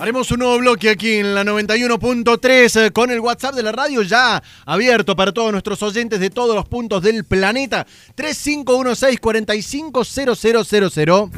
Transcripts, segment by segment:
Haremos un nuevo bloque aquí en la 91.3 eh, con el WhatsApp de la radio ya abierto para todos nuestros oyentes de todos los puntos del planeta. 3516-450000.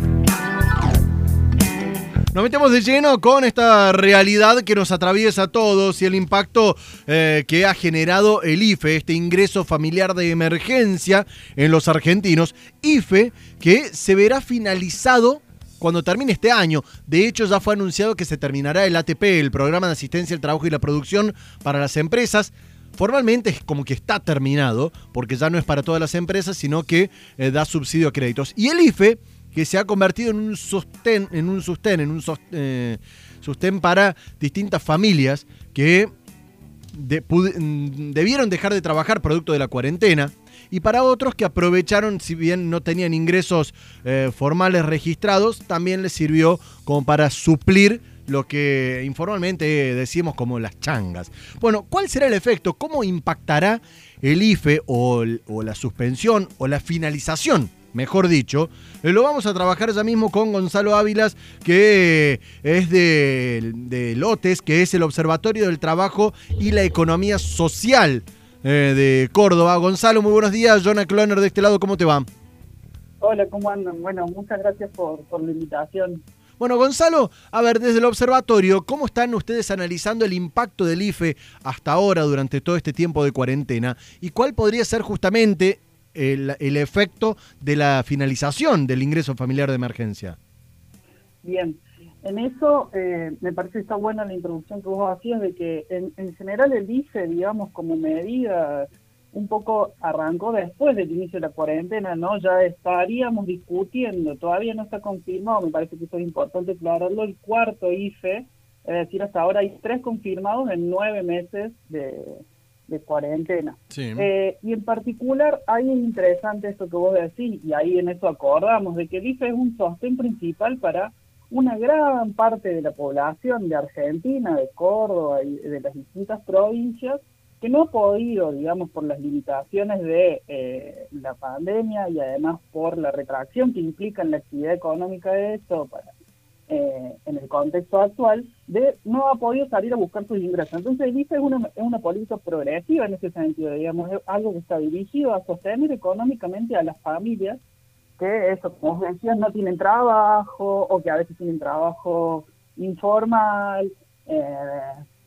Nos metemos de lleno con esta realidad que nos atraviesa a todos y el impacto eh, que ha generado el IFE, este ingreso familiar de emergencia en los argentinos. IFE que se verá finalizado cuando termine este año. De hecho, ya fue anunciado que se terminará el ATP, el Programa de Asistencia al Trabajo y la Producción para las Empresas. Formalmente es como que está terminado, porque ya no es para todas las empresas, sino que eh, da subsidio a créditos. Y el IFE, que se ha convertido en un sostén, en un sostén, en un eh, sostén para distintas familias que mm, debieron dejar de trabajar producto de la cuarentena y para otros que aprovecharon, si bien no tenían ingresos eh, formales registrados, también les sirvió como para suplir lo que informalmente decimos como las changas. Bueno, ¿cuál será el efecto? ¿Cómo impactará el IFE o, la suspensión o la finalización mejor dicho. Eh, lo vamos a trabajar ya mismo con Gonzalo Ávilas, que es de, de, Lotes, que es el Observatorio del Trabajo y la Economía Social eh, de Córdoba. Gonzalo, muy buenos días. Jonah Cloner de este lado, ¿cómo te va? Hola, ¿cómo andan? Bueno, muchas gracias por, la invitación. Bueno, Gonzalo, a ver, desde el observatorio, ¿cómo están ustedes analizando el impacto del IFE hasta ahora durante todo este tiempo de cuarentena? ¿Y cuál podría ser justamente el, el efecto de la finalización del ingreso familiar de emergencia? Bien, en eso eh, me parece que está buena la introducción que vos hacías de que en, general el IFE, digamos, como medida, un poco arrancó después del inicio de la cuarentena, ¿no? Ya estaríamos discutiendo, todavía no está confirmado, me parece que eso es importante aclararlo, el cuarto IFE, es decir, hasta ahora hay tres confirmados en nueve meses de, cuarentena. Eh, y en particular, ahí es interesante esto que vos decís, y ahí en eso acordamos, de que el IFE es un sostén principal para una gran parte de la población de Argentina, de Córdoba y de las distintas provincias que no ha podido, digamos, por las limitaciones de eh, la pandemia y además por la retracción que implica en la actividad económica de esto eh, en el contexto actual, de no ha podido salir a buscar sus ingresos. Entonces el es una, una política progresiva en ese sentido, digamos, es algo que está dirigido a sostener económicamente a las familias que eso, como decías, no tienen trabajo o que a veces tienen trabajo informal, eh,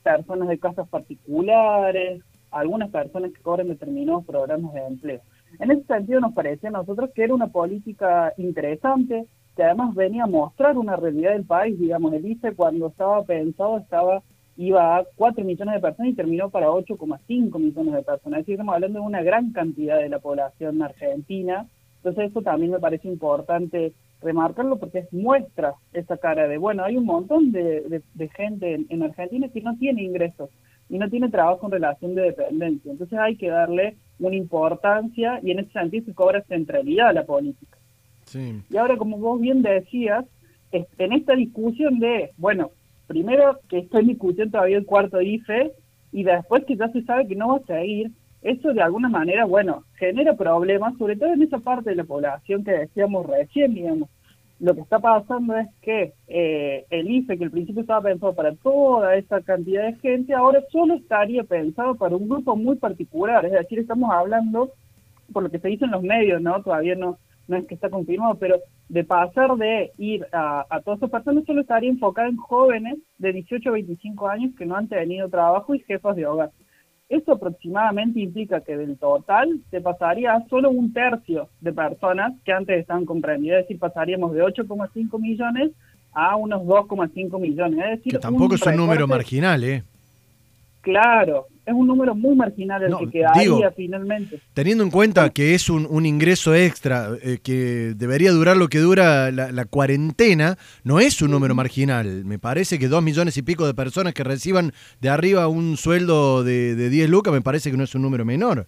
personas de casas particulares, algunas personas que cobran determinados programas de empleo. En ese sentido nos parecía a nosotros que era una política interesante, que además venía a mostrar una realidad del país, digamos, el ICE cuando estaba pensado estaba iba a 4 millones de personas y terminó para 8,5 millones de personas. Es decir, estamos hablando de una gran cantidad de la población argentina entonces eso también me parece importante remarcarlo porque muestra esa cara de, bueno, hay un montón de, gente en, Argentina que no tiene ingresos y no tiene trabajo en relación de dependencia. Entonces hay que darle una importancia y en ese sentido se cobra centralidad a la política. Y ahora, como vos bien decías, en esta discusión de, bueno, primero que esto en discusión todavía el cuarto IFE y después que ya se sabe que no va a seguir, eso de alguna manera, bueno, genera problemas, sobre todo en esa parte de la población que decíamos recién, digamos. Lo que está pasando es que eh, el IFE, que al principio estaba pensado para toda esa cantidad de gente, ahora solo estaría pensado para un grupo muy particular. Es decir, estamos hablando, por lo que se dice en los medios, ¿no? Todavía no, no es que está confirmado, pero de pasar de ir a, a todas esas personas, solo estaría enfocado en jóvenes de 18 a 25 años que no han tenido trabajo y jefas de hogar. Eso aproximadamente implica que del total se pasaría a solo un tercio de personas que antes estaban comprendidas, es decir, pasaríamos de 8,5 millones a unos 2,5 millones. Es decir, que tampoco es un número marginal, ¿eh? Claro, es un número muy marginal el que quedaría finalmente. Teniendo en cuenta que es un, ingreso extra eh, que debería durar lo que dura la, cuarentena, no es un número marginal. Me parece que dos millones y pico de personas que reciban de arriba un sueldo de, de 10 lucas, me parece que no es un número menor.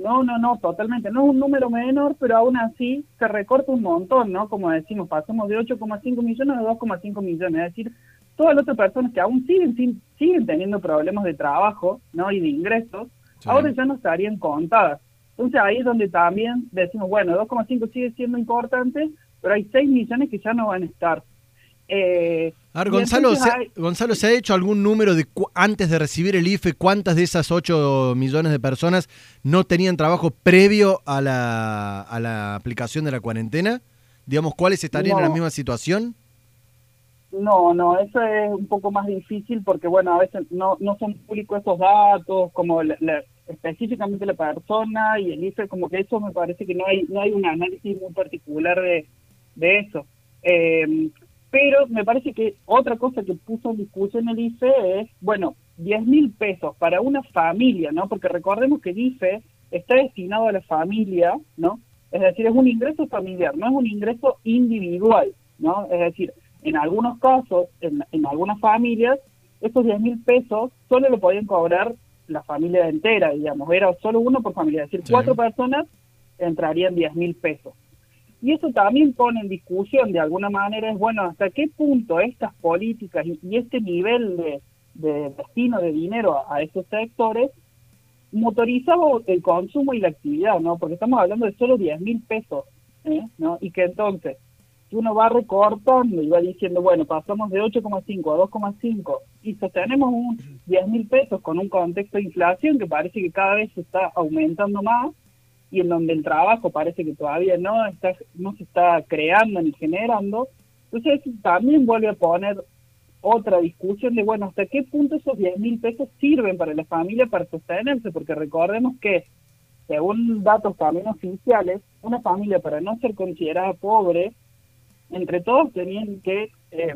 No, no, no, totalmente. No es un número menor, pero aún así se recorta un montón, ¿no? Como decimos, pasamos de 8,5 millones a 2,5 millones. Es decir, todas las otras personas que aún siguen siguen teniendo problemas de trabajo no y de ingresos, ahora ya no estarían contadas. Entonces ahí es donde también decimos, bueno, 2,5 sigue siendo importante, pero hay 6 millones que ya no van a estar. Eh, a ver, Gonzalo, ¿se, hay- Gonzalo, ¿se ha hecho algún número de antes de recibir el IFE, cuántas de esas 8 millones de personas no tenían trabajo previo a la, a la aplicación de la cuarentena? Digamos, ¿cuáles estarían en la misma situación? No, no, eso es un poco más difícil porque, bueno, a veces no, no son públicos esos datos, como la- específicamente la persona y el IFE, como que eso me parece que no hay no hay un análisis muy particular de, de eso. Eh, pero me parece que otra cosa que puso en discusión el IFE es, bueno, 10 mil pesos para una familia, ¿no? Porque recordemos que el IFE está destinado a la familia, ¿no? Es decir, es un ingreso familiar, no es un ingreso individual, ¿no? Es decir, en algunos casos, en, en algunas familias, esos 10 mil pesos solo lo podían cobrar la familia entera, digamos, era solo uno por familia, es decir, Sí. cuatro personas entrarían 10 mil pesos. Y eso también pone en discusión, de alguna manera, es bueno, hasta qué punto estas políticas y, y este nivel de, de destino de dinero a, a esos sectores motorizaba el consumo y la actividad, ¿no? Porque estamos hablando de solo 10 mil pesos, ¿eh? ¿no? Y que entonces, si uno va recortando y va diciendo, bueno, pasamos de 8,5 a 2,5 y sostenemos un 10 mil pesos con un contexto de inflación que parece que cada vez se está aumentando más y en donde el trabajo parece que todavía no está no se está creando ni generando, entonces también vuelve a poner otra discusión de, bueno, hasta qué punto esos 10 mil pesos sirven para la familia para sostenerse, porque recordemos que, según datos también oficiales, una familia para no ser considerada pobre, entre todos tenían que eh,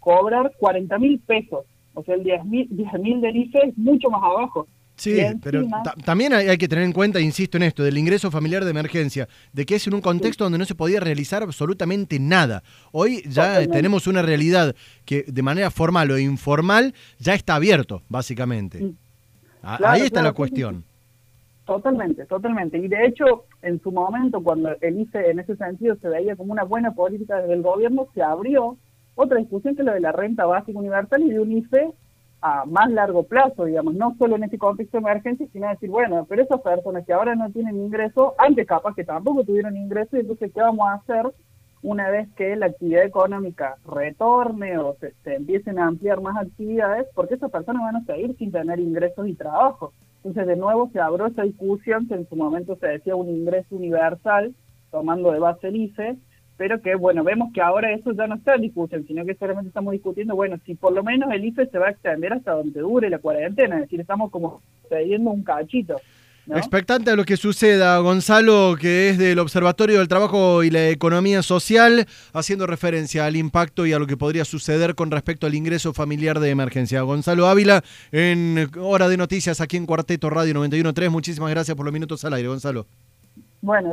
cobrar 40 mil pesos, o sea, el 10 mil del IFE es mucho más abajo. Sí, encima- pero ta- también hay, hay que tener en cuenta, insisto en esto, del ingreso familiar de emergencia, de que es en un contexto donde no se podía realizar absolutamente nada. Hoy ya Totalmente. tenemos una realidad que de manera formal o informal ya está abierto, básicamente. A- Claro, Ahí está claro, la cuestión. Totalmente, totalmente. Y de hecho, en su momento, cuando el IFE en ese sentido se veía como una buena política del gobierno, se abrió otra discusión que es la de la renta básica universal y de un IFE a más largo plazo, digamos, no solo en este contexto de emergencia, sino decir, bueno, pero esas personas que ahora no tienen ingreso, antes capaz que tampoco tuvieron ingreso, y entonces, ¿qué vamos a hacer una vez que la actividad económica retorne o se, se empiecen a ampliar más actividades? Porque esas personas van a seguir sin tener ingresos y trabajo. Entonces, de nuevo se abrió esa discusión que en su momento se decía un ingreso universal, tomando de base el IFE, pero que, bueno, vemos que ahora eso ya no está en discusión, sino que solamente estamos discutiendo, bueno, si por lo menos el IFE se va a extender hasta donde dure la cuarentena, es decir, estamos como cediendo un cachito. ¿No? Expectante a lo que suceda, Gonzalo, que es del Observatorio del Trabajo y la Economía Social, haciendo referencia al impacto y a lo que podría suceder con respecto al ingreso familiar de emergencia. Gonzalo Ávila, en Hora de Noticias, aquí en Cuarteto Radio 91.3. Muchísimas gracias por los minutos al aire, Gonzalo. Bueno,